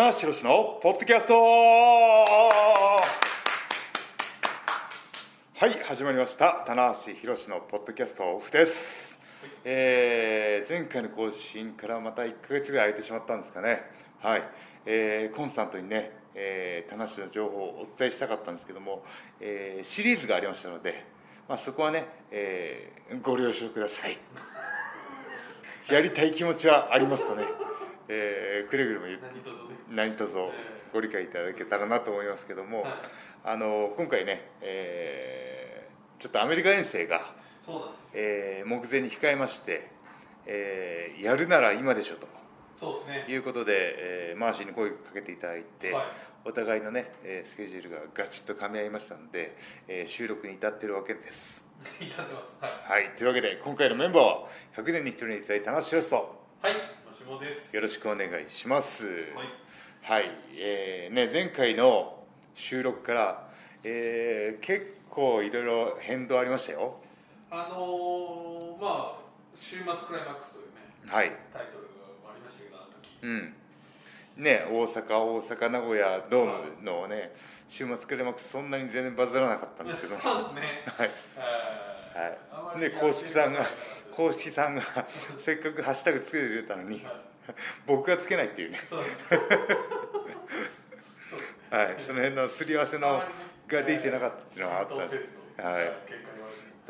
棚橋宏のポッドキャスト。はい始まりました。棚橋宏のポッドキャストオフです、えー前回の更新からまた1か月ぐらい空いてしまったんですかね。はい、えーコンスタントにね、えー、棚橋の情報をお伝えしたかったんですけども、えーシリーズがありましたので、まあ、そこはね、えーご了承ください。やりたい気持ちはありますとね、えーくれぐれも言って何卒ご理解いただけたらなと思いますけども、あの今回ね、えーちょっとアメリカ遠征が、えー目前に控えまして、えーやるなら今でしょと。そうですね。いうことで、えーマーシーに声をかけていただいて、はい。お互いのね、えースケジュールがガチッと噛み合いましたので、えー収録に至ってるわけです。至ってます。ははい、というわけで今回のメンバーは100年に一人にいただいた話をと。い。はいよろしくお願いします。はいはい、えーね、前回の収録から、えー結構いろいろ変動ありましたよ。あのー、まあ週末クライマックスというねはい、タイトルがありましたけどあの時うん。ね、大阪、大阪、名古屋ドームのね、週末クライマックスそんなに全然バズらなかったんですけど。そうですねはい。はい。公式さんが公式さんがせっかくハッシュタグつけてくれたのにい、はい 僕がつけないっていうね。はい、その辺のすり合わせのができてなかったっていうのはあった。んです。はい。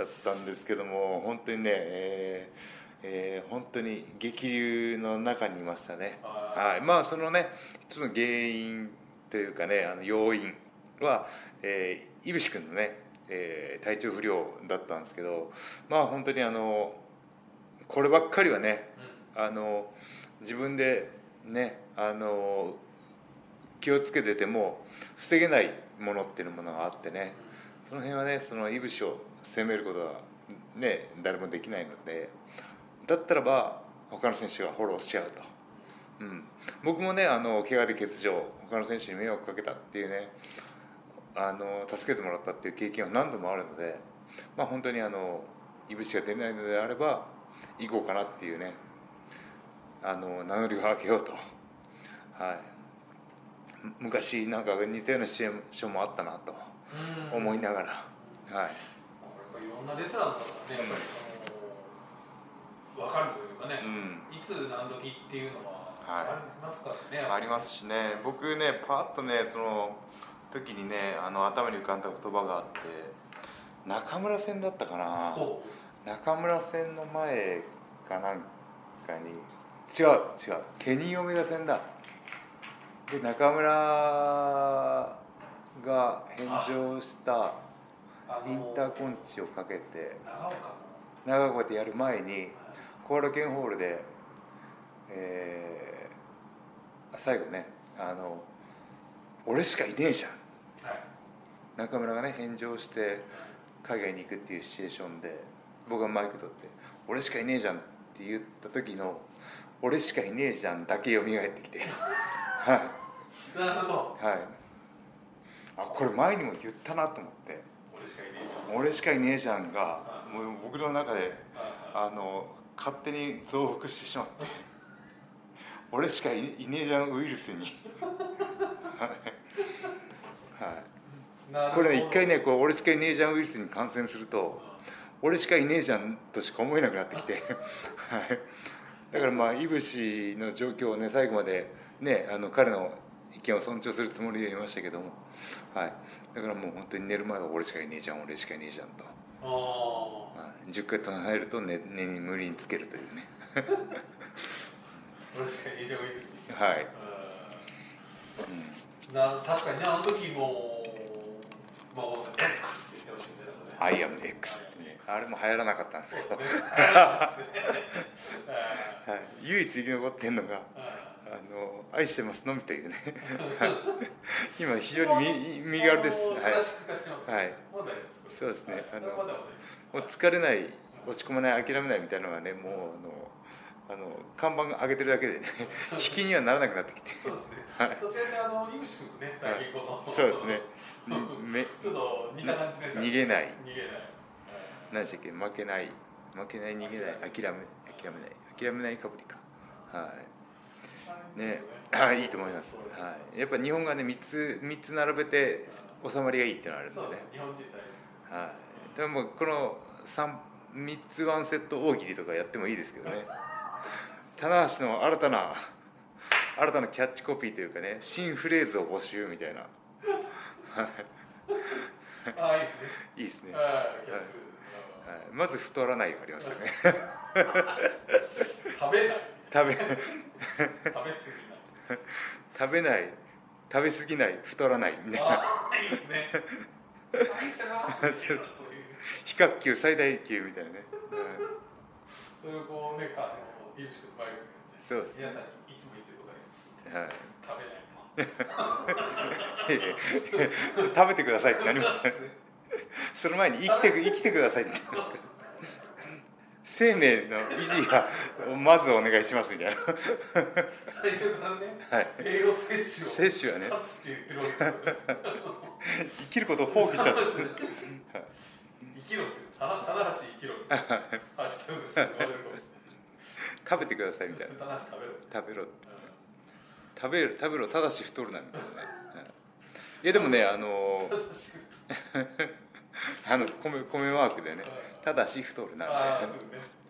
だったんですけども本当にね、えーえー本当に激流の中にいましたね、ははい、まあそのね一つの原因というかねあの要因は、えー、いぶし君のね、えー体調不良だったんですけどまあ本当にあのこればっかりはねうん。あの自分でねあの気をつけてても防げないものっていうものがあってねその辺はねそのいぶしを責めることはね誰もできないのでだったらば他の選手がフォローしちゃうと、うん、僕もねあの怪我で欠場他の選手に迷惑かけたっていうねあの助けてもらったっていう経験は何度もあるのでまあ本当にあのいぶしが出ないのであれば行こうかなっていうねあの名乗りを上げようと。はい。む昔なんか似たようなシチュエーションもあったなとうん思いながら、はい。いろんなレスラーだったらねやっぱりその分かるというかね、うん。いつ何時っていうのははいありますからね、ありますしね。僕ねパッとねその時にねあの頭に浮かんだ言葉があって中村戦だったかな。ほ中村戦の前かなんかに違う違う。ケニーオメガ戦だ。で中村が返上したインターコンチをかけて長岡でやる前にコーラケンホールで、えー最後ねあの俺しかいねえじゃん。はい。中村がね返上して海外に行くっていうシチュエーションで僕がマイク取って「俺しかいねえじゃん」って言った時の「俺しかいねえじゃん」だけ蘇ってきて。はなるほどい。はい。あこれ前にも言ったなと思って。俺しかいねえじ「俺しかいねえじゃんが」もう僕の中であの勝手に増幅してしまって。俺しかいいねえじゃんウイルスに。はい。これね一回ねこう俺しかいねえじゃんウイルスに感染すると俺しかいねえじゃんとしか思えなくなってきて、はい、だからまあいぶしの状況をね最後までねあの彼の意見を尊重するつもりでいましたけども、はい、だからもう本当に寝る前は俺しかいねえじゃん俺しかいねえじゃんと、あはい、10回唱えると寝寝に無理につけるというね。あ 俺しかいねえじゃんウイルスにはい、うん。な確かにねあの時ももう X って言ってましたよねアイアム X あれも流行らなかったんですけど、唯一生き残ってんのがあの愛してますのみというね。はい。今非常に身身軽です。はいはい。そうですねあのもう疲れない落ち込まない諦めないみたいなのがねもうあのあの看板が上げてるだけでね引きにはならなくなってきてそうですねはいどちらかというとあの井口君ね最近このそうですねにめちょっと似た感じのやつ逃げない逃げない何でしたっけ？負けない。負けない逃げない。諦め諦めない。諦めないかぶりか。はい。ね。あいいと思います、はい、やっぱ日本がね3つ三つ並べて収まりがいいっていうのはあるんでね。そう日本人大好きです。はい。でもこの 3, 3つワンセット大喜利とかやってもいいですけどね。棚橋の新たな新たなキャッチコピーというかね新フレーズを募集みたいな。ああいいですね。いいですね、はいはい、まず太らないがありますよね。食べない。食べ食べない。食べない。食べ過ぎない。太らないみたいな。ああいいですね。比較級最大級みたいなね、はい。それをこうねかあのイブシ君前そうです皆さんにいつも言ってることがはい。食べないと。食べてくださいってなりますその前に生きてく生きてくださいって。言うんです生命の維持がまずお願いしますみたいな。最初からね、はい。栄養摂取を摂取はね。生きることを放棄しちゃって。生きろって。棚棚橋生きろって。ハッシュタグです言われるかもし食べてくださいみたいれな食べろ食べろう食べる食べろただし太るなみたいな。い。いやでもねあのん正しく あの米米マークでねただし太るなみたいなああそうね。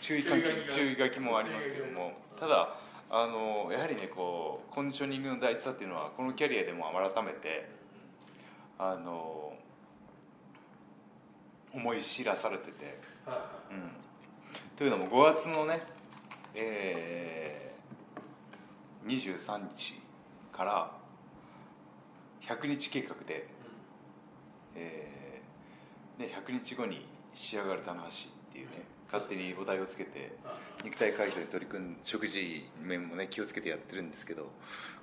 注意書き注意書きもありますけども。ただあのやはりねこうコンディショニングの大事さっていうのはこのキャリアでも改めてあの思い知らされてて、うん、というのも5月のね、えー、23日から100日計画で、えーね、100日後に仕上がる棚橋っていうね勝手にお題をつけて肉体改造に取り組ん食事面もね気をつけてやってるんですけど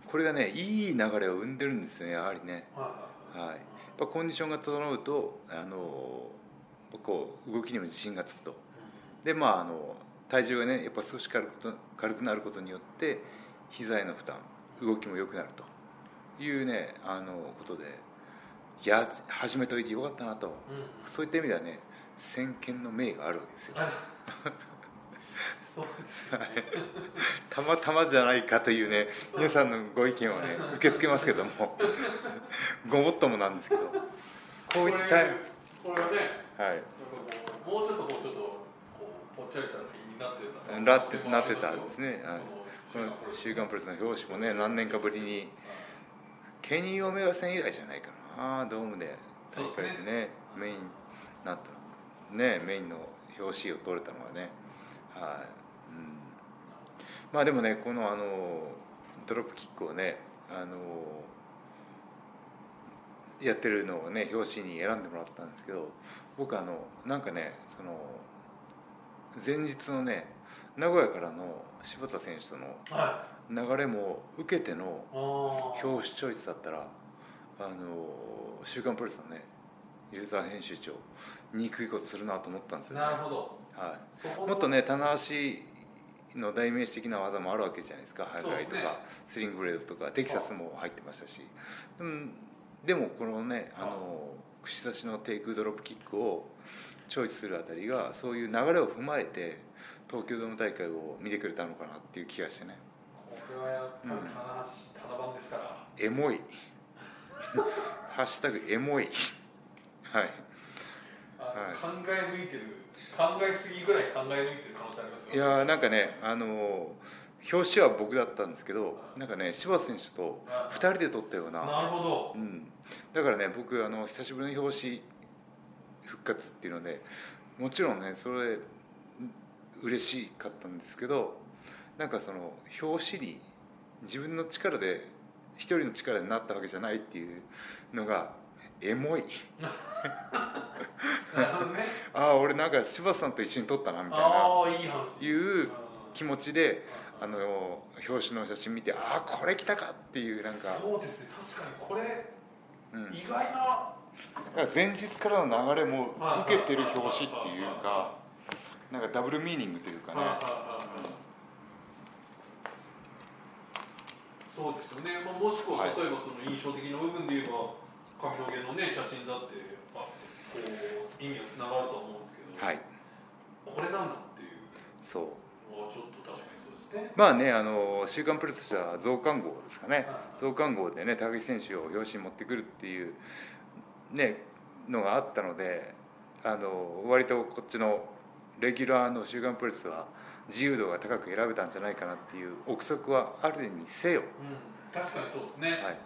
これがねいい流れを生んでるんですよねやはりね、いはいはい、やっぱコンディションが整うとあのこう動きにも自信がつくと。でまああの体重がねやっぱ少し軽くと軽くなることによって膝への負担動きも良くなるというねあのことでいや始めといてよかったなと。うん。そういった意味ではね先見の明があるわけですよ。たまたまじゃないかというね皆さんのご意見をね受け付けますけども。ごもっともなんですけど。こういったこれはねはい。なんかこうもうちょっとこうちょっとぽっちゃりしたのになってたなってなってたんですね、はい、この「週刊プレス」の表紙もね何年かぶりにケニー・オメガ戦以来じゃないかなドームで大会でね。メインになった。ねメインの表紙を取れたのはね。はい、うん、まあでもねこのあのドロップキックをねあのやってるのをね表紙に選んでもらったんですけど僕あのなんかねその前日のね名古屋からの柴田選手とのは流れも受けての表紙チョイスだったら「あの週刊プレス」のねユーザー編集長憎いことするなと思ったんですよね、なるほど。はい、もっとね棚橋の代名詞的な技もあるわけじゃないですか。ハイフライとか、ね。スリングブレードとかテキサスも入ってましたし。でもでもこのねあの串刺しのテイクドロップキックをチョイスするあたりがそういう流れを踏まえて東京ドーム大会を見てくれたのかなっていう気がしてね。これはやっぱり棚橋棚番ですから。エモいハッシュタグエモい。はい。あはい。考え抜いてる考えすぎぐらい考え抜いてる可能性ありますよいやーなんかねあの表紙は僕だったんですけどなんかね柴田選手と2人で撮ったような。なるほど。うん、だからね僕あの久しぶりの表紙復活っていうのでもちろんねそれ嬉しかったんですけどなんかその表紙に自分の力で一人の力になったわけじゃないっていうのがエモい。ああ俺なんか柴田さんと一緒に撮ったなみたいな。ああいい話。いう気持ちであの表紙の写真見てああこれ来たかっていうなんか、そうですね確かにこれうん、意外な。だから前日からの流れも受けてる表紙っていうかなんかダブルミーニングというかねはいはいはいはいそうですよね、まあ、もしくははい。例えばその印象的な部分で言えば髪の毛のね写真だってあこう意味がつながると思うんですけど、はい。これなんだっていうそうのはちょっと確かにそうですね。まあねあの週刊プレスとしては増刊号ですかね。はい。増刊号でね高木選手を表紙に持ってくるっていうねのがあったのであの割とこっちのレギュラーの週刊プレスは自由度が高く選べたんじゃないかなっていう憶測はあるにせよ、うん。確かにそうですね、はい、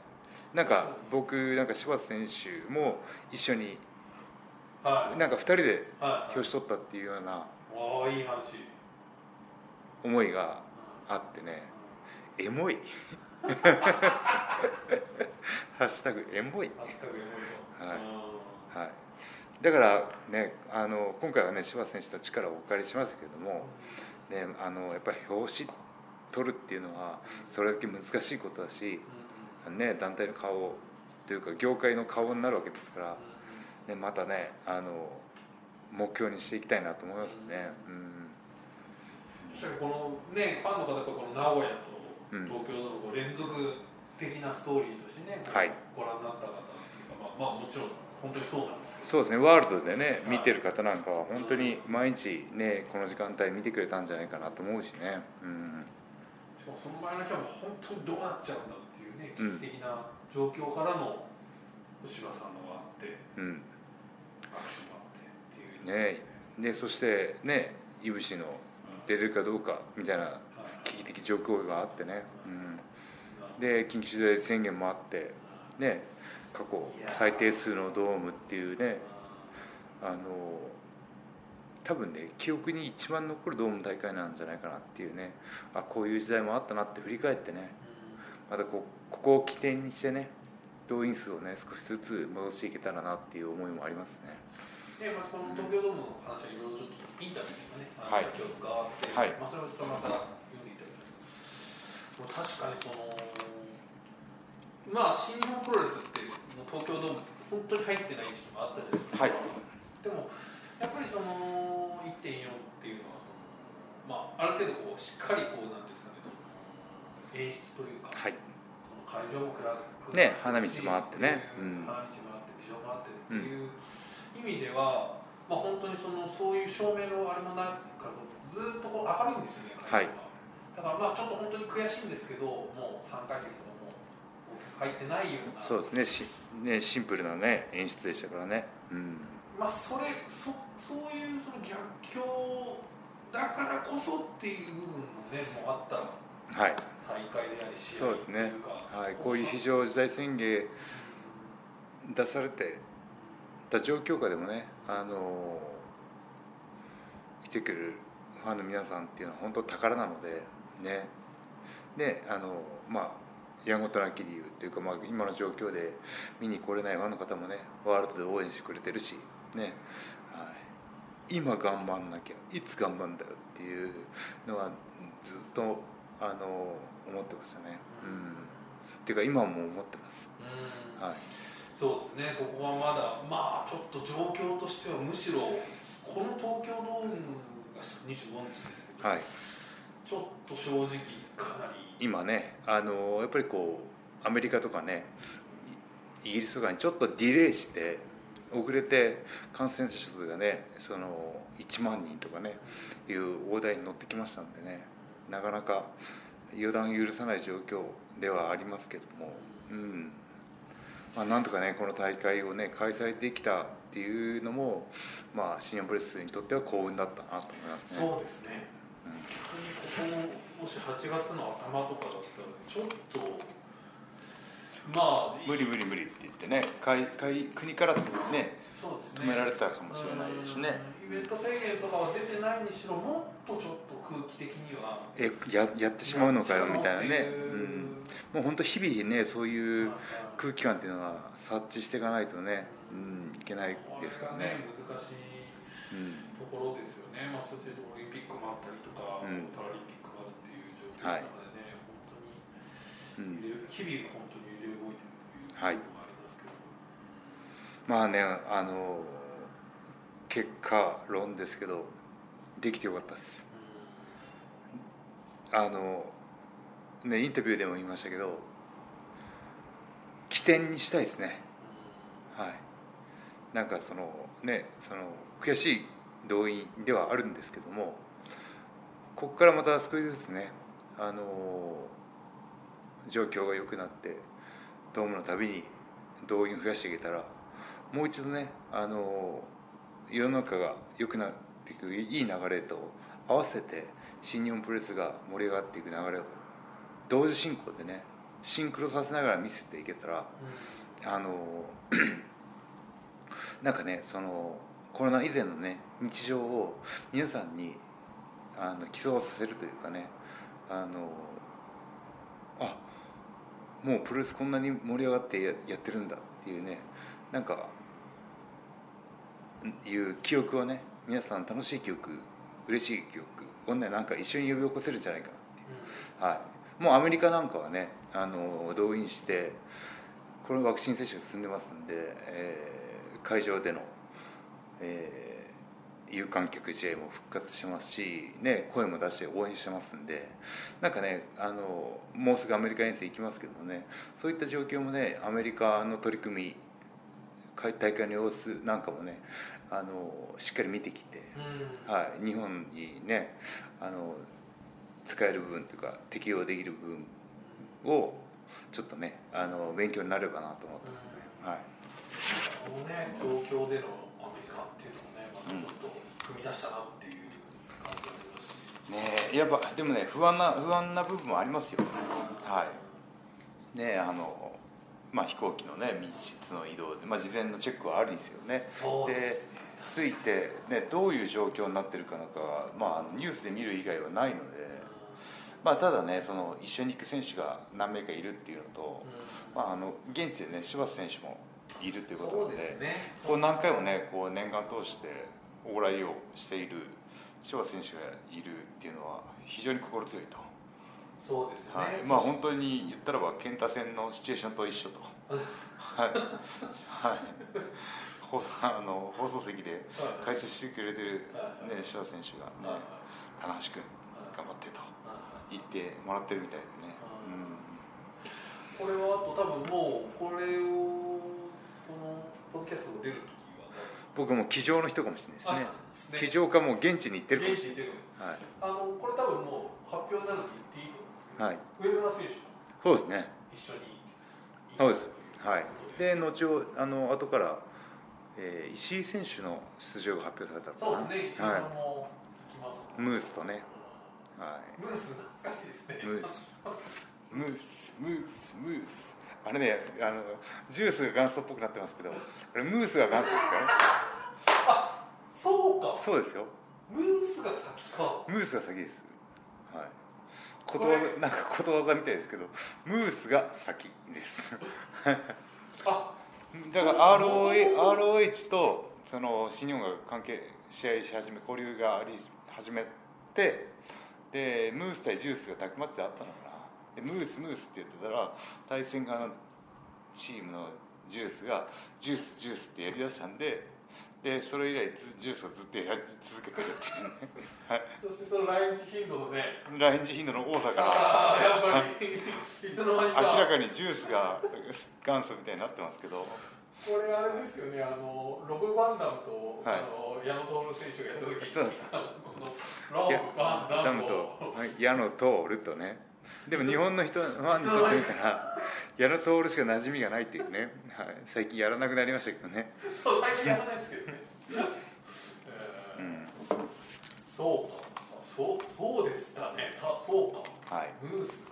なんか僕なんか柴田選手も一緒にはい。なんか2人ではい表紙取ったっていうようなああいい話。思いがあってね。エモい。ハッシュタグエモい。ハッシュタグエモいと。はい。うん。はい、だからねあの今回はね柴田選手の力をお借りしましたけれども、ね、あのやっぱり表紙取るっていうのはそれだけ難しいことだし、ね、団体の顔というか業界の顔になるわけですから、ね、またねあの目標にしていきたいなと思いますね。うん。このねファンの方とこの名古屋とうん。東京の連続的なストーリーとしてね、はい。ご覧になった方っていうかまあ、まあ、もちろん本当にそうなんですそうですね。ワールドでね見てる方なんかは本当に毎日ねこの時間帯見てくれたんじゃないかなと思うしね。うん。しかもその前の日は本当にどうなっちゃうんだっていうねうん。危機的な状況からの柴さんのがあってうん。アクションがあってっていう。ね。でそしてねいぶしの出れるかどうかみたいなはい。危機的状況があってね、うん、なで緊急事態宣言もあってね過去最低数のドームっていうねあの多分ね記憶に一番残るドーム大会なんじゃないかなっていうねあこういう時代もあったなって振り返ってねまたこうここを起点にしてね動員数をね少しずつ戻していけたらなっていう思いもありますね。で、まあ、この東京ドームの話はいろいろちょっとインタビューとかね、はい。って、はい。まあ、それをちょっとまた読んでいただきます。もう確かにそのまあ新日本プロレスって東京ドーム本当に入ってない時期もあったじゃないですか、はい。でもやっぱりその1.4っていうのはその、まあ、ある程度こうしっかりこうなんですかねその演出というか、はい。その会場も暗くね花道もあってね。うん。花道もあってビジョンもあってっていう意味では、まあ本当にそのそういう照明のあれもなくずっとこう明るいんですよねは。い。だからまあちょっと本当に悔しいんですけどもう3階席とか入ってないような。そうですね。しねシンプルなね演出でしたからね。うん。まあそれそそういうその逆境だからこそっていう部分もねもうあった。はい。大会であり試合そうですね。というかはい、こういう非常事態宣言出されてた状況下でもね、あの来てくれるファンの皆さんっていうのは本当宝なのでね。であのまあやんごとなき理由というか、まあ、今の状況で見に来れないファンの方もねワールドで応援してくれてるしね、はい、今頑張んなきゃいつ頑張んだよっていうのはずっとあの思ってましたね。うん。っていうか今も思ってます。うん。はい。そうですね。そこはまだまあちょっと状況としてはむしろこの東京ドームが25日ですけど、はい。ちょっと正直今ねあのやっぱりこうアメリカとかねイイギリスとかにちょっとディレイして遅れて感染者数がねその1万人とかねいう大台に乗ってきましたんでねなかなか予断許さない状況ではありますけども、うん。まあ、なんとかねこの大会をね開催できたっていうのも、まあ、新日本プロレスにとっては幸運だったなと思いますね。そうですね。逆にここもし8月の頭とかだったらちょっとまあ無理無理無理って言ってね会会国からねそうですね。止められたかもしれないですしね。うん。イベント制限とかは出てないにしろもっとちょっと空気的には。えややってしまうのかよみたいなね、ううん、もう本当日々ねそういうん空気感っていうのは察知していかないとね、うん、いけないですからね、これが難しいうん、ところですよね、まあ、そしてオリンピックもあったりとか、うん。パラリンピックい。うでね、うん。本当に日々本当に揺れ動いてるというとこはい。ろもありますけど、まあねあの結果論ですけどできてよかったです。あのねインタビューでも言いましたけど起点にしたいですね。はい。なんかそのねその悔しい動員ではあるんですけどもここからまた少しずつねあの状況が良くなってドームのたびに動員増やしていけたらもう一度ねあの世の中が良くなっていくいい流れと合わせて新日本プロレスが盛り上がっていく流れを同時進行でねシンクロさせながら見せていけたらあの なんかねそのコロナ以前のね日常を皆さんにあの競わさせるというかねあのあもうプロレスこんなに盛り上がってややってるんだっていうねなんかいう記憶はね皆さん楽しい記憶嬉しい記憶をねなんか一緒に呼び起こせるんじゃないかなっていう、はい、もうアメリカなんかはねあの動員してこれワクチン接種が進んでますんで、えー会場での、えー有観客試合も復活してますし、ね、声も出して応援してますんでなんかねあのもうすぐアメリカ遠征行きますけどもねそういった状況もねアメリカの取り組み大会の様子なんかもねあのしっかり見てきて、うん。はい、日本にねあの使える部分というか適用できる部分をちょっとねあの勉強になればなと思ってますね。はい。このね状況でのアメリカっていうのちょっと踏み出したなっていう感じがありますし、ねやっぱでもね不安な不安な部分もありますよはいねあのまあ飛行機のね密室の移動で、まあ、事前のチェックはあるん。ですよねですでついて、ね、どういう状況になってるかなん。かは、まあ、ニュースで見る以外はないので、まあ、ただねその一緒に行く選手が何名かいるっていうのと、まあ、あの現地でね柴田選手もいるということなのでね。こう何回もねこう念願通して往来をしている柴田選手がいるっていうのは非常に心強いと、そうですよね、はい、まあ本当に言ったらば健太戦のシチュエーションと一緒と。はい、はい、ほあの放送席で解説してくれてる、ね、柴田選手がね棚橋君頑張ってと言ってもらってるみたいでね、これはあと多分もうこれをポッドキャストを出る時は。僕も机上の人かもしれないですね。あそうですね。机上かもう現地に行ってるかもしれない、はい。あのこれ多分もう発表になると言っていいと思うんですけど、はい、上村選手もそうですね。一緒にそうです。行はい。で後ほあの後から、えー石井選手の出場が発表されたのかな？そうですね、石井さんはも来ます、い、ムースとね、はムース懐かしいですね。い、ムース。ムースムースムースあれねあのジュースが元祖っぽくなってますけどあれムースが元祖ですからねそうか、そうですよ。ムースが先か。ムースが先です。はい。ことわざなんかことわざみたいですけどムースが先です。あ、だから ROH, ROH とその新日本が関係試合し始め交流があり始めてでムース対ジュースがタッグマッチあったのでムースムースって言ってたら対戦側のチームのジュースがジュースジュースってやりだしたんででそれ以来ずジュースをずっとやり 続けてるっていうね。はい。そしてその来日頻度のね、来日頻度の多さからやっぱり、い。つの間にか。明らかにジュースが元祖みたいになってますけど。これあれですよね、あのロブ・バンダムと、はい。あの矢野徹選手がやった時そうですあのこのロブ・バンダダムムと矢野徹るとねでも日本の人ファンにとってみたら矢野徹しか馴染みがないっていうね、はい、最近やらなくなりましたけどね、そう最近やらないですけどね。えーうん、そうか、そうそうでしたね。たそうか。はい。ムース。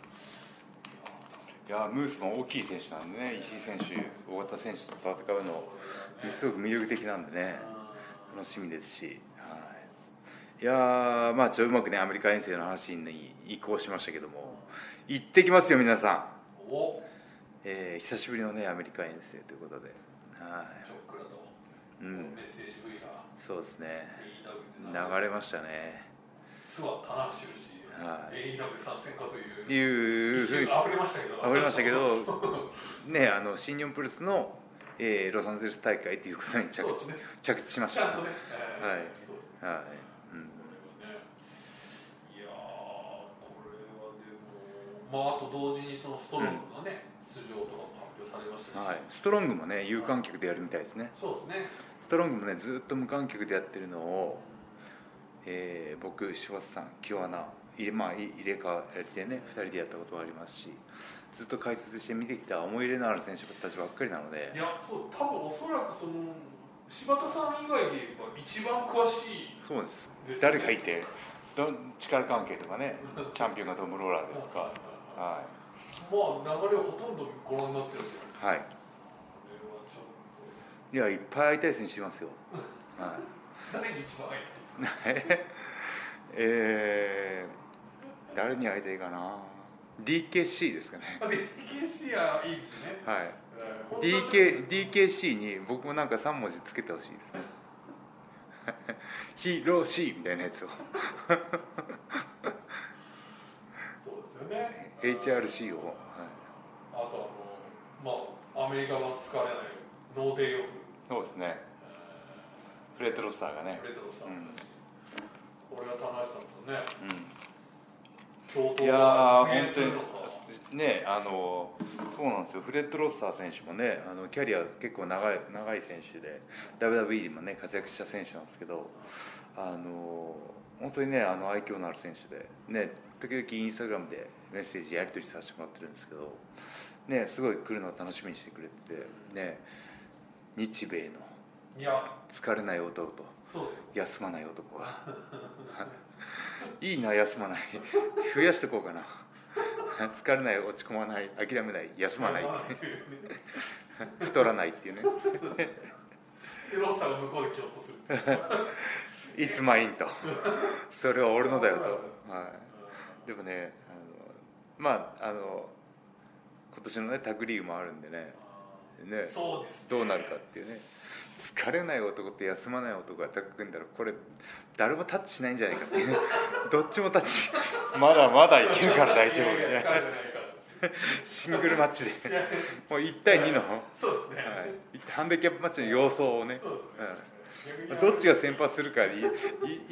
いやムースも大きい選手なんでね。石井選手大型選手と戦うのすごく魅力的なんでね。楽しみですし、はい、いやーまあちょっとうまくねアメリカ遠征の話に移行しましたけども。行ってきますよ皆さん、お、えー久しぶりのねアメリカ遠征ということで、はジョックラと、いうん、メッセージ V がそうですね。流れましたね。諏訪棚橋宏はい。AEW 参戦かという。ふうに。一瞬溢れましたけど。溢れましたけど ねあの新日本プロレスの、えーロサンゼルス大会ということに着地,、ね。着地しました。ちゃんとね、えーはい。ね。はい、うんこれはねいやーこれはでもまああと同時にそのストロングがね、出場とかも発表されましたし、はい、ストロングもね有観客でやるみたいですね。そうですね。ストロングもねずっと無観客でやってるのを、えー僕柴田さん清穴入れ,、まあ、い入れ替われてね2人でやったことがありますしずっと解説して見てきた思い入れのある選手たちばっかりなので。いやそう多分おそらくその柴田さん以外で言えば一番詳しいそうです。誰がいてど力関係とかねチャンピオンがトム・ローラーでとかはまあ流れをほとんどご覧になってるじゃないですかい、はい、これはちょっいやいっぱい会いたい選手いますよ、はい。と誰に一番会いたいですか？えー、誰に会いたいかな？DKC ですかね。あ DKC はいいですね。はい。DK DKC に僕もなんか3文字つけてほしいですね。ヒロシーみたいなやつを。そうですよね HRC を、はあとあのまあアメリカは使われないノーデイオフい、そうですね。フレッド・ロスターがね。フレッドロさん、うん。これは田中さんとねうん。共闘いやーが実現するのか本ねあのそうなんですよ。フレッド・ロスター選手もねあのキャリア結構長い長い選手で WWE でもね活躍した選手なんですけどあの本当にねあの愛嬌のある選手でね時々インスタグラムでメッセージやり取りさせてもらってるんですけどねすごい来るのを楽しみにしてくれててね日米の疲れない男と休まない男が。い。いな休まない。増やしていこうかな。疲れない落ち込まない諦めない休まない。太らないっていうね。でロッサーが向こうでキョッとする。いつまいんと。それは俺のだよと、はい、でもねまああの今年のねタッグリーグもあるんでね。ね。ね。どうなるかっていうね。疲れない男と休まない男がタッグ組んだらこれ誰もタッチしないんじゃないかっていう。ね どっちもタッチ。まだまだいけるから大丈夫シングルマッチで。もう1対2の、はそうですね、い、ハンディキャップマッチの様相をね。そうん。どっちが先発するかでいい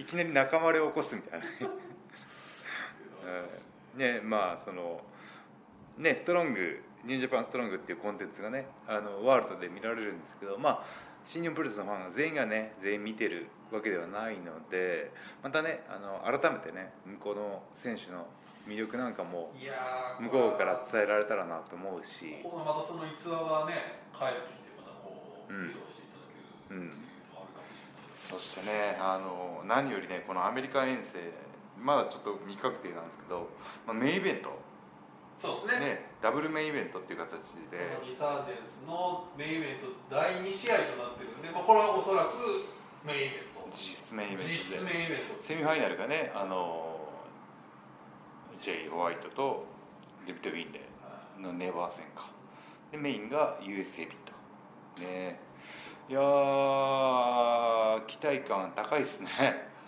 いきなり仲間割れを起こすみたいなね、うんねまあそのねストロングニュージャパンストロングっていうコンテンツがねあのワールドで見られるんですけどまあ新日本プロレスのファンが全員がね全員見てるわけではないのでまたねあの改めてね向こうの選手の魅力なんかもいやー向こうから伝えられたらなと思うし、このまたその逸話がね帰ってきてまたこううん。披露していただけるうん、のもあるかもしれない。ですそしてねあの何よりねこのアメリカ遠征まだちょっと未確定なんですけど、まあ、メインイベント、そうですね。ね、ダブルメインイベントっていう形で。このリサージェンスのメインイベント第2試合となってるんで、まあ、これはおそらくメインイベント。実質メインイベント実質でメインイベント。セミファイナルがねあの J. ホワイトとデビッド・ウィンレイのネバー戦か。でメインが USAB と。ね。いやー期待感高いですね。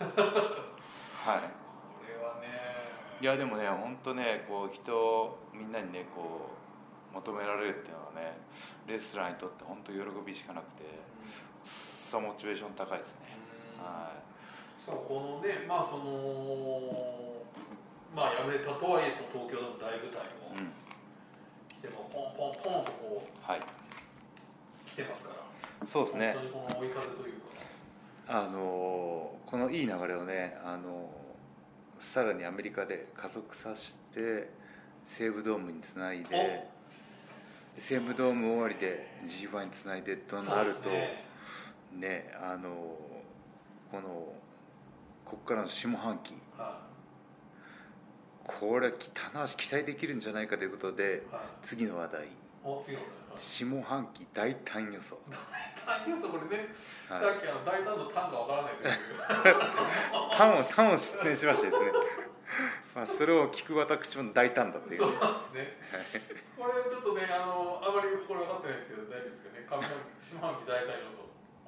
はいいやでもね本当ねこう人みんなにねこう求められるっていうのはねレスラーにとって本当喜びしかなくてさモチベーション高いですね。はしかもこのねまあそのまあ敗れたとはいえその東京の大舞台もい、うん、来てもポンポンポンとこはい、う来てますから。そうですね。本当にこの追い風というか。あのこのいい流れをねあのさらにアメリカで加速させて西武ドームにつないで西武ドーム終わりで G1 につないでとなるとね。ねあのこのここからの下半期。はこれは棚橋期待できるんじゃないかということでい。はい次の話題下半期大胆予想。単要素これね、はい。さっきあの大胆の単がわからないという。単を単を出演しましてですね。まあそれを聞く私も大胆だっていう。そうねなんですね。これちょっとねあのあまりこれ分かってないですけど大丈夫ですかね。上半期下半期大胆予想。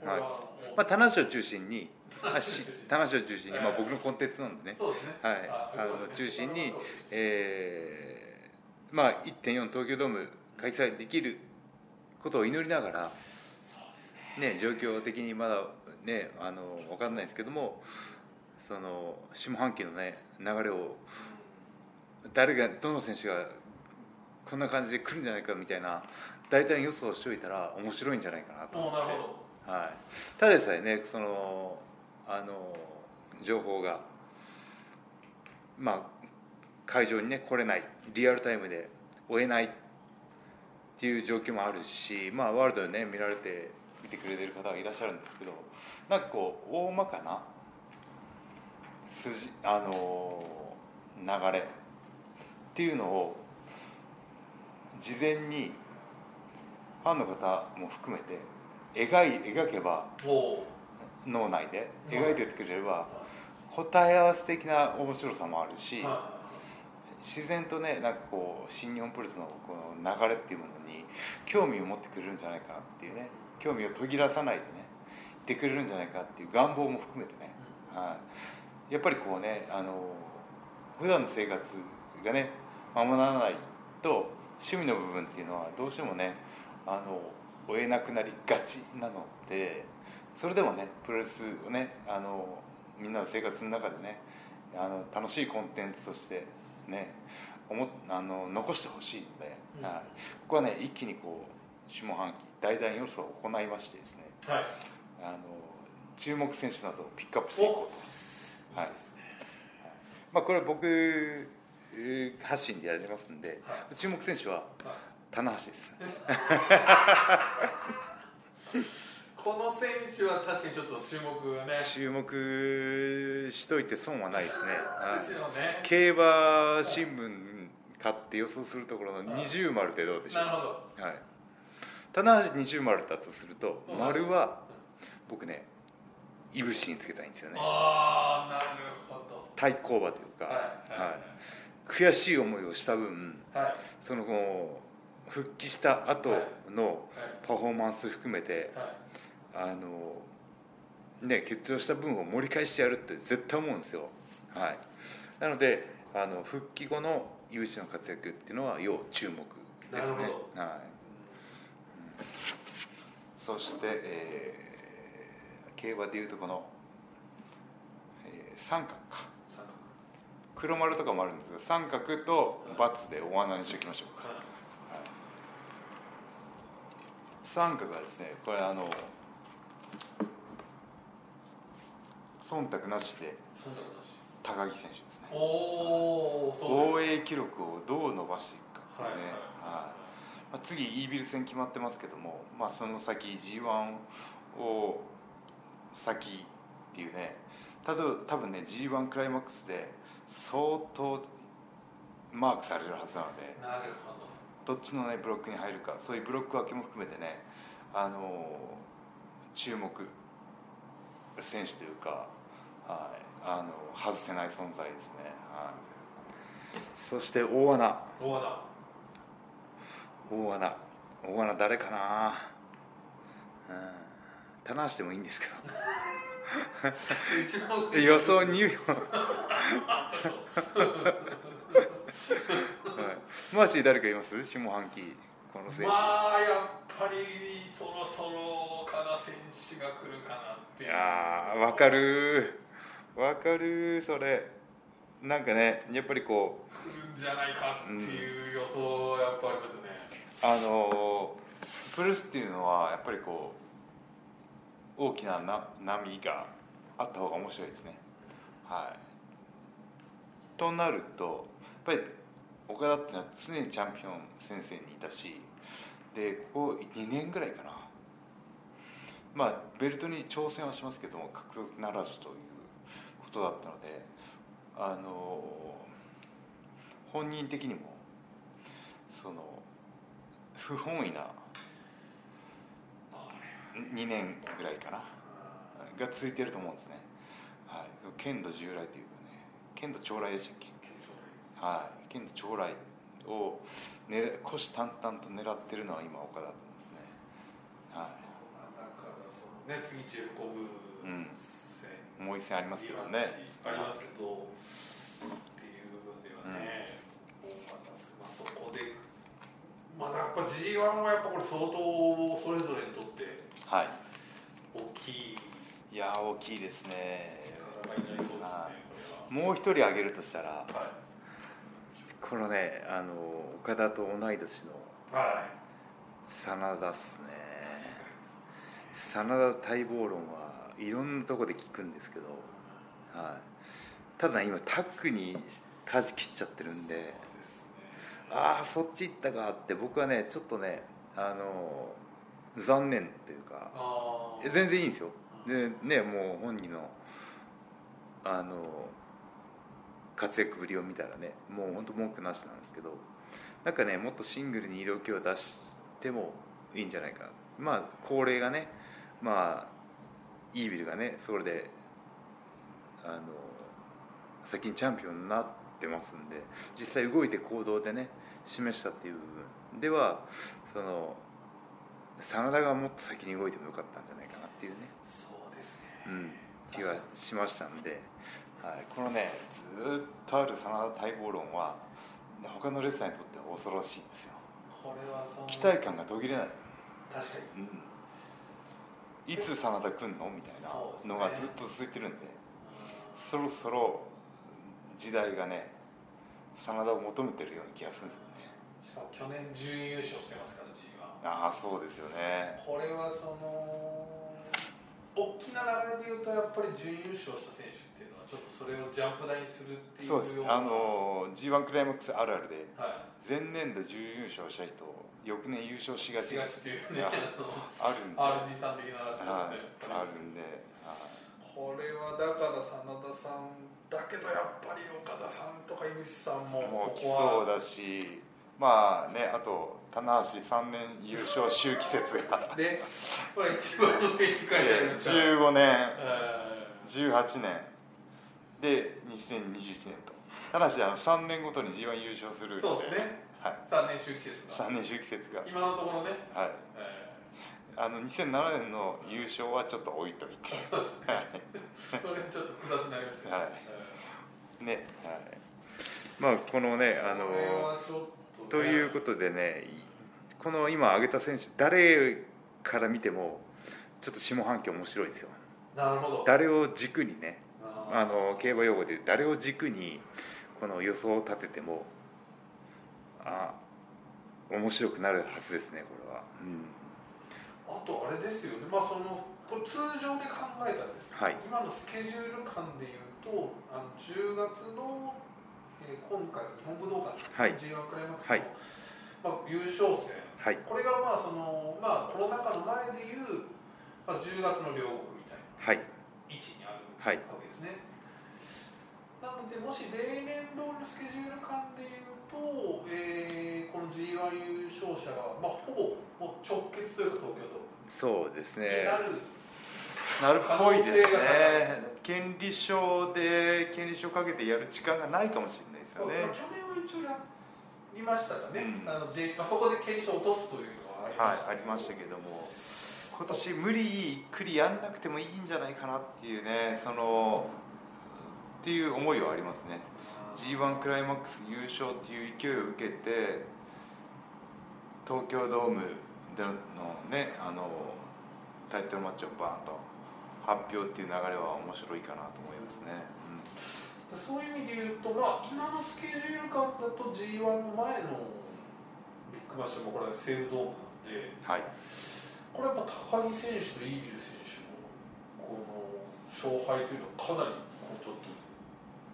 はもう、まあ、棚橋を中心にあし棚棚橋を中心に、まあ、僕のコンテンツなんでね、そうですね。はい、あの中心に、えーまあ、1.4東京ドーム開催できることを祈りながら、ね。ね、状況的にまだ、ね、あの分かんないですけどもその下半期の、ね、流れを誰がどの選手がこんな感じで来るんじゃないかみたいな大体予想をしておいたら面白いんじゃないかなと思って。はい、ただでさえねそのあの情報がまあ会場にね来れないリアルタイムで追えないっていう状況もあるし、まあ、ワールドでね見られて見てくれてる方がいらっしゃるんですけどなんかこう大まかな筋あの流れっていうのを事前にファンの方も含めて描い描けばおお脳内で描いてってくれれば答え合わせ的な面白さもあるしは自然とねなんかこう新日本プロレスのこの流れっていうものに興味を持ってくれるんじゃないかなっていうね。興味を途切らさないでねいてくれるんじゃないかっていう願望も含めてね、はい、やっぱりこうねあの普段の生活がねままならないと趣味の部分っていうのはどうしてもねあの追えなくなりがちなのでそれでもねプロレスをねあのみんなの生活の中でねあの楽しいコンテンツとしてね思っあの残してほしいので、うん。はい、ここはね一気にこう下半期大胆予想を行いましてですね。いはい。あの注目選手などをピックアップしていこうと、はい。まあ、これは僕えー発信でやりますんで、は注目選手ははい。棚橋です この選手は確かにちょっと注目がね。注目しといて損はないですね、はい。ですよね。競馬新聞買って予想するところの二重丸でどうでしょう？なるほど。はい、棚橋二重丸だとするとうん。丸は僕ねいぶしにつけたいんですよね。ああなるほど。対抗馬というか、はいはい悔しい思いをした分はい。そのこう復帰した後のパフォーマンス含めてはいあのね欠場した分を盛り返してやるって絶対思うんですよ。はい。なのであの復帰後のいぶしの活躍っていうのは要注目ですね。はい。そして、えー競馬でいうとこの、えー三角か。黒丸とかもあるんですけど三角と×で大穴にしておきましょうか、はい。三角はですねこれあの忖度なしで高木選手ですね。防衛記録をどう伸ばしていくかっていうね、はいはい。まあ、次イービル戦決まってますけども、まあ、その先 G1 を先っていうね。たぶ多分ね G1 クライマックスで相当マークされるはずなので。なるほど。どっちのねブロックに入るかそういうブロック分けも含めてねあの注目選手というか、はい、あの外せない存在ですね、はい、そして大穴。大穴。大穴。大穴誰かな。うん。棚橋でもいいんですけど。予想2秒 はい。マーシー誰かいます？下半期この選手、まあやっぱりそろそろ岡田選手が来るかなっていいうやーわかる。わかるそれ。なんかねやっぱりこう来るんじゃないかっていう予想はやっぱりちょっとね、あのプロレスっていうのはやっぱりこう大きなな波があった方が面白いですね。はい。となるとやっぱり岡田っていうのは常にチャンピオン先生にいたしでここ2年ぐらいかな。まあベルトに挑戦はしますけども獲得ならずということだったのであの本人的にもその不本意な2年ぐらいかなが続いてると思うんですね、はい、剣道従来というかね剣道将来でしたっけ？はい。剣道将来を狙虎視眈々と狙ってるのは今岡田だと思うんですね。はだからそのね次ジェフコブうん戦、いもう一戦ありますけどねありますけどっていう部分ではね、大型まあ、そこでまあやっぱ G1 はやっぱこれ相当それぞれにとってはい。大きい。いやー大きいですね。すねもう一人挙げるとしたられはこのねあの岡田と同い年の真田っすね。真田待望論はいろんなとこで聞くんですけど、はい、ただ今タックに舵切っちゃってるんでああそっち行ったかって僕はねちょっとねあの残念っていうか全然いいんですよ。でねもう本人のあの活躍ぶりを見たらねもう本当文句なしなんですけどなんかねもっとシングルに色気を出してもいいんじゃないかな。まあ高齢がねまあイービルがねそれであの先にチャンピオンになってますんで実際動いて行動でね示したっていう部分ではその真田がもっと先に動いてもよかったんじゃないかなっていうね。そうですね。うん、気がしましたんで、はい、このねずーっとある真田待望論は他のレスラーにとっては恐ろしいんですよ。これは期待感が途切れない、確かに。うん、いつ真田来んの？みたいなのがずっと続いてるんでそろそろ時代がね真田を求めてるような気がするんですよね。しかも去年準優勝してますから G はああそうですよね。これはその大きな流れで言うとやっぱり準優勝した選ちょっとそれをジャンプ台にするっていうそうです。あの G1 クライマックスあるあるでは前年度準優勝した人翌年優勝しがい、ち。しがちっていうね。あるんで。RG さん的なはい、ああるんで、はこれはだから真田さんだけどやっぱり岡田さんとか井口さんもここはそうだし、まあね、あと棚橋3年優勝周期説が。でこれ一番上に書いてありますから。15年、え18年で2021年と、棚橋はあの3年ごとに G1 優勝するんーそうですね。はい、3年周期説が。3年周期説が、今のところね、はい、えあの2007年の優勝はちょっと置いといて、ーそうですね。はい。それちょっと複雑になりますけど、はい。えね、はい、まあこのね、ーあのね。ということでねこの今挙げた選手誰から見てもちょっと下半期面白いですよ。なるほど。誰を軸にねああの競馬用語で誰を軸にこの予想を立ててもあ面白くなるはずですねこれは、うん。あとあれですよね。まあそのこれ通常で考えたらですね、はい。今のスケジュール感でいうとあの10月の、えー今回日本武道館はい。G1 クライマックスの、はい。まあ、優勝戦。はい。これがまあそのまあコロナ禍の前でいう、まあ、10月の両国みたいなはい。位置にある。はいわけですね、なのでもし例年通りのスケジュール感でいうと、えーこの G1 優勝者が、まあ、ほぼもう直結というか東京ドそうですにねなる、なるっぽいですね。権利書で権利書かけてやる時間がないかもしれないですよね。去年は一応やりましたがね、うん。あの J まあ、そこで権利書を落とすというのはありました。はいありましたけども今年無理くりやんなくてもいいんじゃないかなっていうねそのっていう思いはありますね。G1 クライマックス優勝っていう勢いを受けて東京ドームでのねあのタイトルマッチをバーンと発表っていう流れは面白いかなと思いますね、そういう意味で言うと、まあ、今のスケジュール感だと G1 の前のビッグマッチもこれは西武ドームなんでうんはいこれやっぱ高木選手とイービル選手のこの勝敗というのはかなりちょっと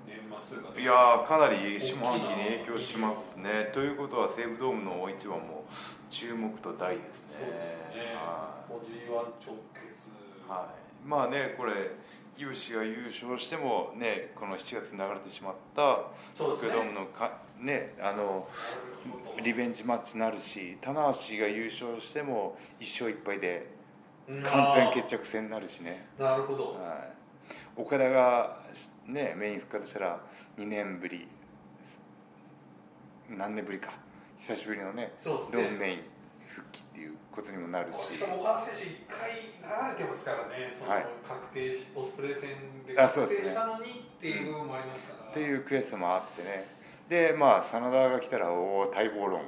年末というかねいやーかなり下半期に影響しますね。ということは西武ドームの大一番も注目と大ですね。そうですね。はこう G1 直結。い、はい、まあねこれ井伏が優勝してもねこの7月に流れてしまった東京ドームのかねあのリベンジマッチになるし棚橋が優勝しても1勝1敗で完全決着戦になるしね、なるほど。はい、岡田がねメイン復活したら2年ぶり何年ぶりか。久しぶりのねドームメイン復帰っていうことにもなるし。しかも岡田選手1回流れてますからねそのはい。確定しオスプレイ戦で確定したのにっていう部分もありますから。っていう悔しさもあってねでまあ真田が来たらおお待望論。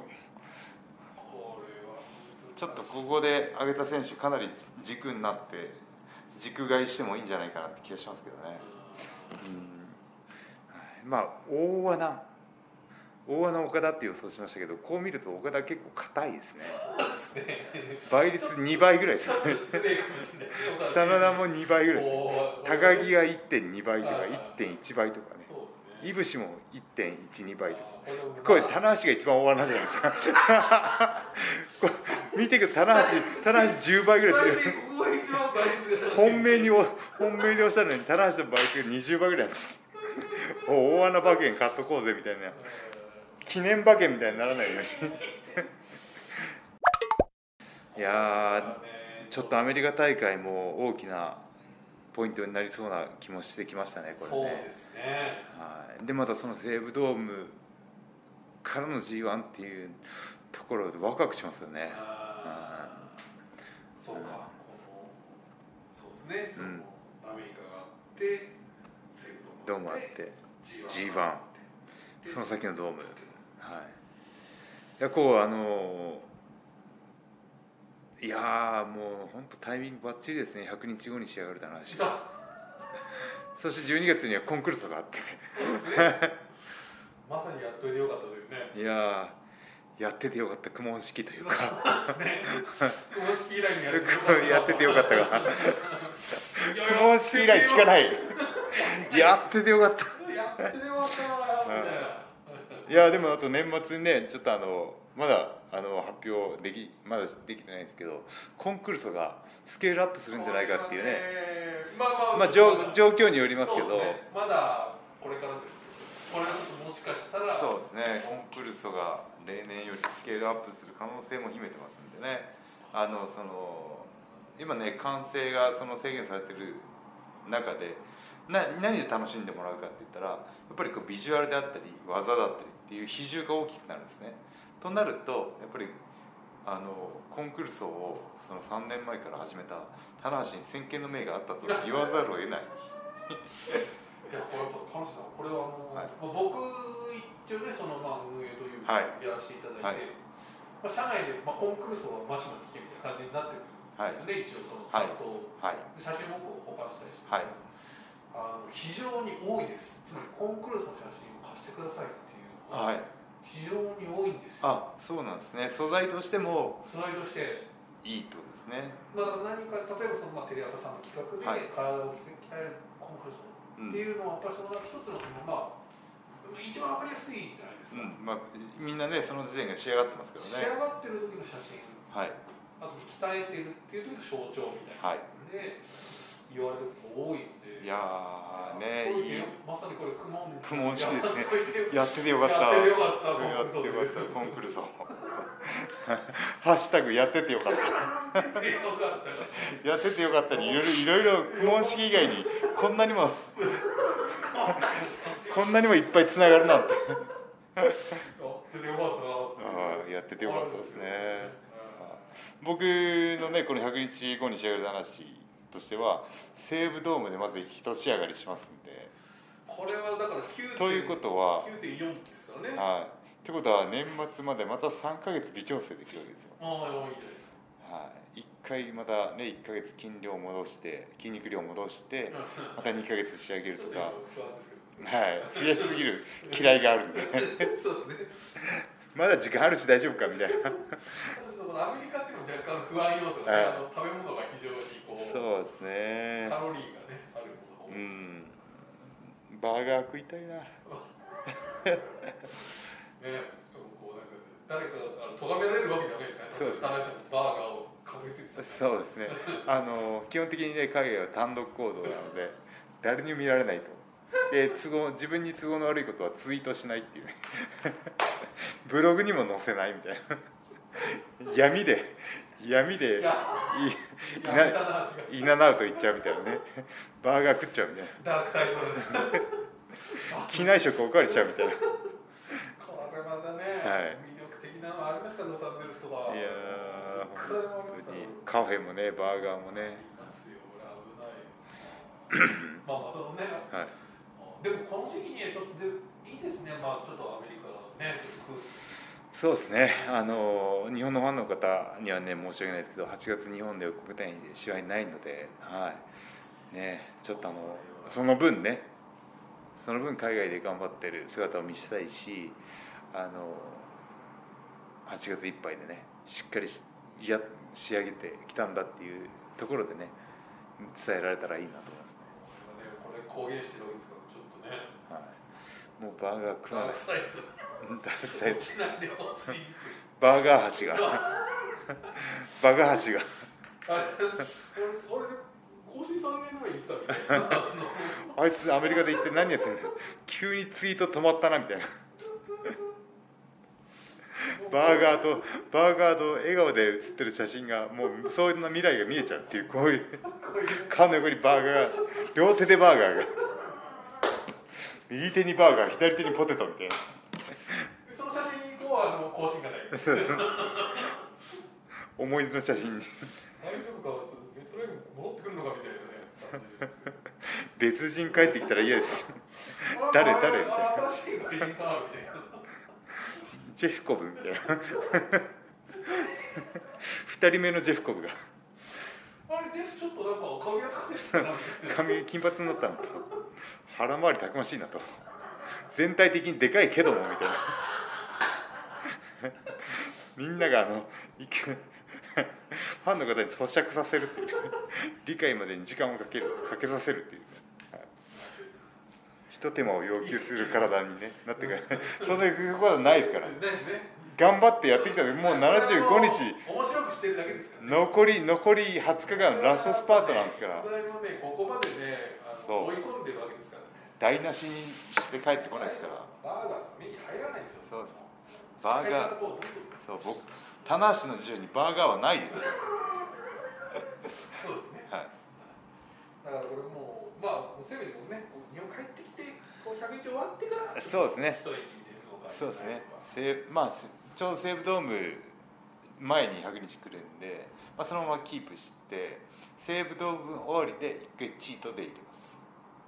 ちょっとここで上げた選手かなり軸になって軸買いしてもいいんじゃないかなって気がしますけどね、うん。はい。まあ大穴。大穴岡田って予想しましたけどこう見ると岡田結構硬いですね。倍率2倍ぐらいですよね。真田も2倍ぐらいですね。高木が1.2倍とかはいはい1.1倍とかねいぶしも1.12倍これ棚橋が一番大穴じゃないですか。これ見てください棚橋棚橋10倍ぐらいするここが一番倍率が高い。本命にお本命に押したのに棚橋の倍率が20倍ぐらいなんです。お大穴馬券買っとこうぜみたいな。記念馬券みたいにならないように。いやーちょっとアメリカ大会も大きなポイントになりそうな気もしてきましたねこれね。ですね。はい、でまたその西武ドームからの G1 っていうところでワクワクしますよね。そうか。そうですね。その、うんアメリカがあって西武ドームあって G1 G1 その先のドーム。はい。いやこうあのいやーもう本当タイミングばっちりですね。100日後に仕上がるって話。そして12月にはコンクルールがあって。ですね。まさにやっといてよかったですね。いやーやっててよかった。苦悶式というか。公式以来にやっててよかった。やっててよかったがいや苦悶式以来聞かないやっててよかった。やっててよかったいやでもあと年末にねちょっとあのまだあの発表できまだできてないんですけどコンクルールがスケールアップするんじゃないかっていうね。まあまあまあ状状況によりますけど。ね。まだこれからですこれもしかしたらそうですね。コンクルールが例年よりスケールアップする可能性も秘めてますんでね。あのその今ね完成がその制限されてる中でな何で楽しんでもらうかって言ったらやっぱりこうビジュアルであったり技だったりっていう比重が大きくなるんですね。となるとやっぱりあのコンクルールをその3年前から始めた棚橋に先見の明があったと言わざるを得ない。いやこれ楽しさこれはあの、はい。まあ、僕一応ねそのまあ運営というかはい。やらせていただいて、まあ、社内で、まあ、コンクルールはマシマ聞けみたいな感じになってるんですね、一応そのはい担当、はい。写真も保管したりして、はい。あの非常に多いです。つまりコンクルールの写真を貸してくださいはい。非常に多いんですよ、あそうなんですね。素材としてもスライドして。いいってことですね。まあ、何か例えばその、まあ、テレ朝さんの企画ではい。体を鍛えるコンクルールっていうのはやっぱりその一つのそのまあ一番わかりやすいじゃないですか、うん。まあ、みんなねその時点が仕上がってますけどね。仕上がってる時の写真。はい。あと鍛えてるっていう時の象徴みたいな。はい。で言われること多いんで。いやーねまさにこれ苦悶苦悶式ですね。やっててよかった。やっててよかったやっててよかったコンクルールハッシュタグやっててよかった。やっててよかった。にいろいろいろいろ苦悶式以外にこんなにもこんなにもいっぱいつながるなんて。やっててよかったな。あーやっててよかったですね。うん僕のねこの100日後に仕上がる話としては西武ドームでまず一仕上がりしますんで。これはだから9ということは9.4ですからね。はい。ってことは年末までまた3ヶ月微調整できるわけですよ。ああいいですはい、1回またね1ヶ月筋量戻して筋肉量戻してまた2ヶ月仕上げるとか、はい、増やしすぎる嫌いがあるんで。そうですね。まだ時間あるし大丈夫かみたいな。そのアメリカっていうのは若干不安要素がね、はい。あの食べ物が非常にそうですね。カロリーがねあるものが多ういです。ん。バーガー食いたいな。ねこうなんか誰かあの咎められるわけじゃないですからね。そうですね。バーガーをかぶりついてたそうですね。あの基本的にね影は単独行動なので誰にも見られないと。で都合自分に都合の悪いことはツイートしないっていうね。ブログにも載せないみたいな。闇で闇でいやいな話が。イナナウト行っちゃうみたいなね。バーガー食っちゃうみたいなダークサイドです。機内食おかわりしちゃうみたいな。いこれまたね、はい。魅力的なのありますかロサンゼルスいくらでもありますから。本当にカフェもねバーガーもね。いますよこれ危ない。まあまあそのね。はい。でもこの時期にちょっとでいいですね。まあちょっとアメリカのね空気そうですね。あの日本のファンの方にはね申し訳ないですけど8月日本で国体で試合ないのではい。ねちょっとあのその分ねその分海外で頑張ってる姿を見せたいしあの8月いっぱいでねしっかりしや仕上げてきたんだっていうところでね伝えられたらいいなと思いますね、ねこれ公言してるわけですからちょっとね。はい、もうバーガー食わない。ダークサイドダークサイド落ちないでほしいですよバーガー箸がバーガー箸があいつアメリカで行って何やってんだよ。急にツイート止まったなみたいな。バーガーとバーガーと笑顔で写ってる写真がもうそんな未来が見えちゃうっていうこういう顔の横にバーガーが両手でバーガーが右手にバーガー左手にポテトみたいな。でその写真以降はあの更新がない。思い出の写真。に大丈夫か？ネットライブ戻ってくるのかみたいなね。別人帰ってきたら嫌です。あ誰誰？みたいな。ジェフコブみたいな。二人目のジェフコブが。あれジェフちょっとなんか髪型髪金髪になったの。と腹回りたくましいなと。全体的にでかいけどもみたいな。みんながあのファンの方に咀嚼させるっていう理解までに時間をかけるかけさせるっていう、はい。ひと手間を要求する体に、ね、なってからそんなことはないですから。ですね。頑張ってやってきたのでもう75日。残り残り20日間ラストスパートなんですから。ねここまでね追い込んでるわけですからね。台無しにして帰ってこないですから。バーガーが目に入らないんですよ。そうです。バーガー。そう僕棚橋の辞書にバーガーはないです、そうですね。はい、だからこれもうまあせめてもね日本帰ってきてこう100日終わってからそうですね。一息入れるのかそうですね。西まあせちょうど西武ドーム前に100日来るんで、まあ、そのままキープして西武ドーム終わりで一回チートで入れます。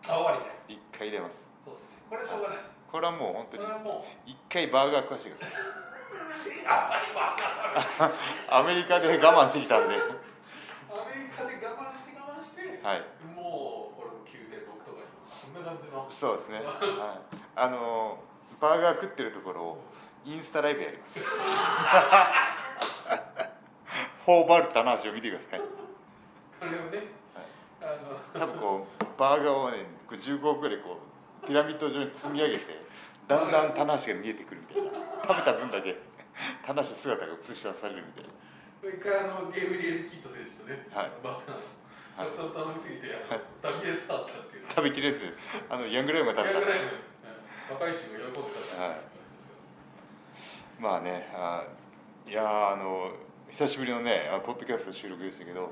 あ終わりで一回入れます。そうですね。これはしょうがない。これはもう本当にこれはもう。一回バーガー食わしてください。あまりバーガーアメリカで我慢してきたんで。アメリカで我慢して我慢して、はい。もうこれも9.6とかにこんな感じの。そうですね、はい、あのバーガー食ってるところをインスタライブやります。頬張る棚橋を見てください。これをね、あの多分こうバーガーをねこう15個ぐらいこうピラミッド状に積み上げてだんだん棚橋が見えてくるみたいな。食べた分だけ棚橋姿が映し出されるみたいな。一回あのゲームリエル・キッド選手とね、はい。バーガーたくさん頼みすぎて、あの食べきれなかったっていう。食べきれずあのヤングライオンが食べた。ぐらいの、うん若い衆が喜んでたはいまあねあいやーあの久しぶりのねあポッドキャスト収録でしたけどやっ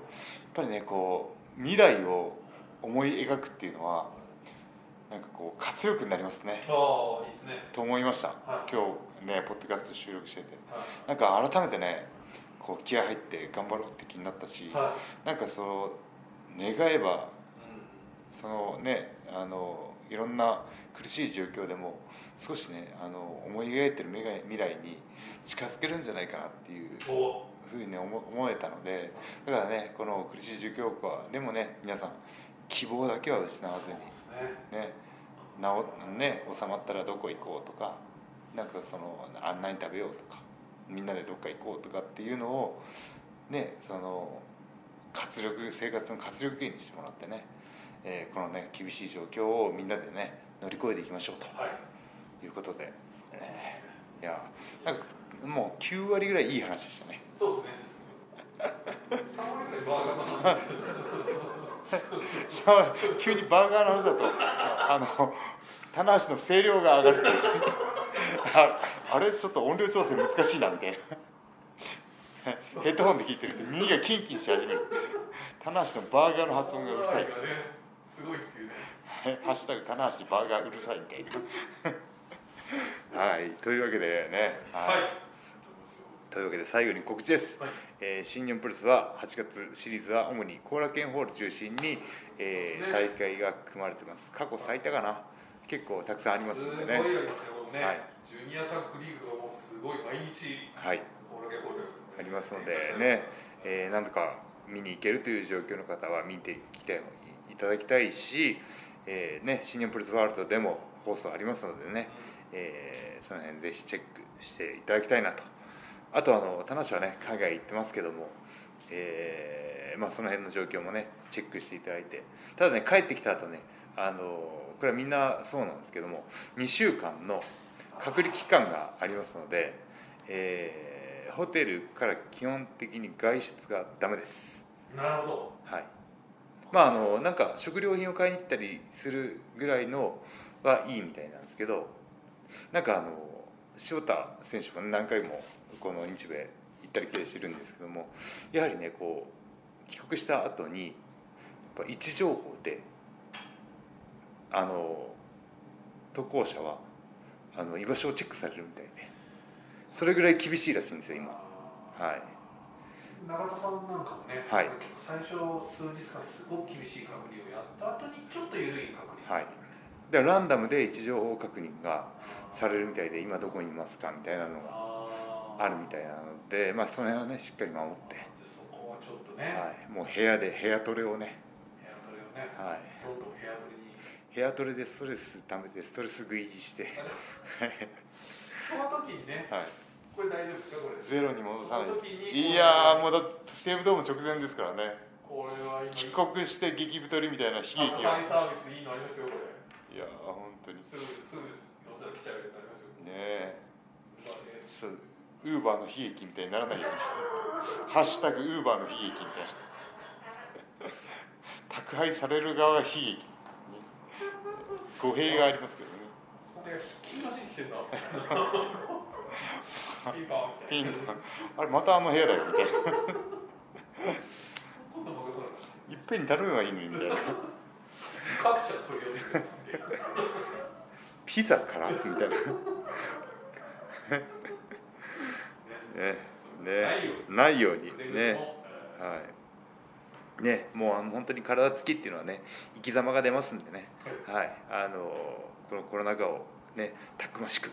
ぱりねこう未来を思い描くっていうのはなんかこう活力になりますね。ああいいですね。と思いました、はい。今日ねポッドキャスト収録してて。はなんか改めてねこう気合入って頑張ろうって気になったし、い、はい。なんかその願えばうそのねあのいろんな苦しい状況でも少しねあの思い描いてる未来未来に近づけるんじゃないかなっていうふうにね思思えたのでだからねこの苦しい状況下でもね皆さん希望だけは失わずにね。ね治ね収まったらどこ行こうとかなんかそのあんなに食べようとかみんなでどっか行こうとかっていうのをねその活力生活の活力源にしてもらってね、えーこのね厳しい状況をみんなでね乗り越えていきましょうとはい。いうことで、ねいやなんかもう9割ぐらいいい話でしたね。そうですね。3割ぐらいバーガーの話 急にバーガーの話だとあの棚橋の声量が上がる ああれちょっと音量調整難しいなみたいな。ヘッドホンで聞いてると耳がキンキンし始める。棚橋のバーガーの発音がうるさい。ねすごいっていうね。ハッシュタグ棚橋バーガーうるさいみたいな。はいというわけでねはい。というわけで最後に告知です、はい。えー新日本プロレスは8月シリーズは主に後楽園ホール中心に、えー大会が組まれてます。過去最多かな。結構たくさんありますすごいのでねありますよ。ね、はい。ジュニアタッグリーグがもうすごい毎日はい。ありますのでね、えーなんとか見に行けるという状況の方は見てきていただきたいし、えーね、新日本プロレスワールドでも放送ありますのでね、えーその辺ぜひチェックしていただきたいなと。あとあの田無はね海外行ってますけども、えーまあ、その辺の状況もねチェックしていただいて。ただね帰ってきた後ねあのこれはみんなそうなんですけども2週間の隔離期間がありますので、えーホテルから基本的に外出がダメです。なるほど。はいまああのなんか食料品を買いに行ったりするぐらいのはいいみたいなんですけどなんかあの塩田選手も何回もこの日米行ったり来たりしてるんですけどもやはりねこう帰国した後にやっぱ位置情報であの渡航者はあの居場所をチェックされるみたいでそれぐらい厳しいらしいんですよ今。はい。永田さんなんかもね、はい。最初数日間すごく厳しい隔離をやった後にちょっと緩い隔離はい。だからランダムで位置情報確認がされるみたいで今どこにいますかみたいなのがあるみたいなので、まあ、その辺はねしっかり守って、でそこはちょっとね、はい、もう部屋で部屋トレをね、部屋トレをね、はい、どんどん部屋トレに。部屋トレでストレスためてストレス食いして、その時にねはい、ゼロに戻さない。いやーもう西武ドーム直前ですからね。これは今。帰国して激太りみたいな悲劇が。宅配サービスいいのありますよこれ。いやー本当に。すぐすぐです呼んだら来ちゃうやつありますよねえ。ウーバーの悲劇みたいにならないように。ハッシュタグウーバーの悲劇みたいな。宅配される側が悲劇。に語弊がありますけどね。それがひっきりなしに来てんなピンポンあれまたあの部屋だよみたいな。いっぺんに頼めばいいのにみたいな。各社取り寄せてるみたいなピザからみたいな。ねねないようにね。はい。ねもうあの本当に体つきっていうのはね生き様が出ますんでね。はい。あのこのコロナ禍をねたくましく。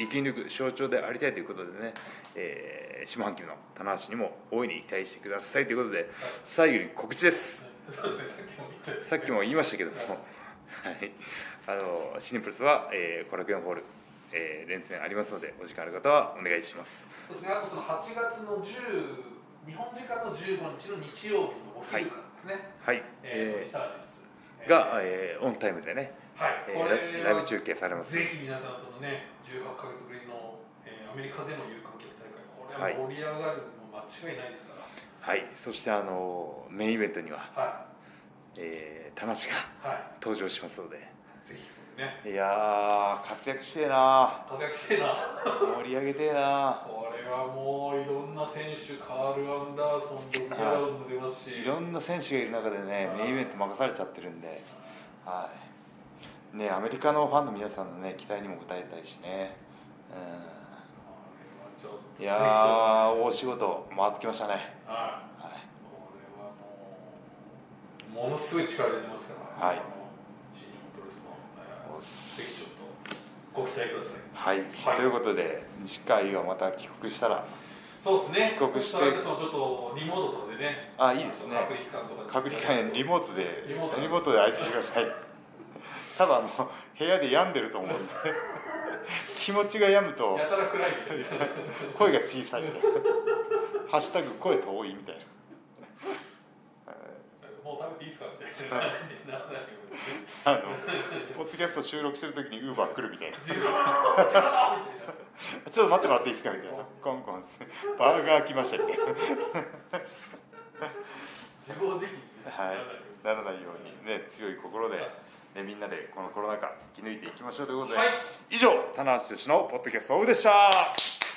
生き抜く象徴でありたいということでね、えー、下半期の棚橋にも大いに期待してくださいということで最後に告知です。さっきも言いましたけども、はい、あのシニプルスは、えー、コラケンホール、えー連戦ありますのでお時間ある方はお願いします。そうですね。あとその8月の10日本時間の15日の日曜日のお昼からですね、はい、えー、えージェンスーが、えーオンタイムでね、はい、えーライブ中継されますぜひ皆さんそのね18か月ぶりの、えーアメリカでの有観客大会これは盛り上がるの間違いないですから。はい。そしてあのメインイベントには、はえー、田無がい。は登場しますので。いぜひね。いやー活躍してえな。活躍してえな。盛り上げてえな。これはもういろんな選手カール・アンダーソンドク・ギャラウズも出ますし。いろんな選手がいる中でねはいメインイベント任されちゃってるんで。はいねアメリカのファンの皆さんのね期待にも応えたいしね。うん。いやー大仕事回ってきましたね。はい。はい。これはもうものすごい力出てますから。はい。新日本プロレスぜひちょっとご期待ください。はい、はい。ということで次回はまた帰国したらそうですね。帰国してちょっとリモートでね。あいいですね。隔離期間とか隔離期間リモートでリモートリモートで相手してください多分あの部屋で病んでると思うんで。気持ちが病むとやたら暗い声が小さいみたいな。ハッシュタグ声遠いみたいな。もう食べていいですかみたいな。感じにならないようにあのポッドキャスト収録してる時にウーバー来るみたいな。ちょっと待ってもらっていいですかみたいな。コンコンバーガー来ましたみたいな自暴自棄に。はい。ならないようにね強い心で、ね、みんなでこのコロナ禍生き抜いていきましょうということで、はい。以上棚橋宏のポッドキャストオフでした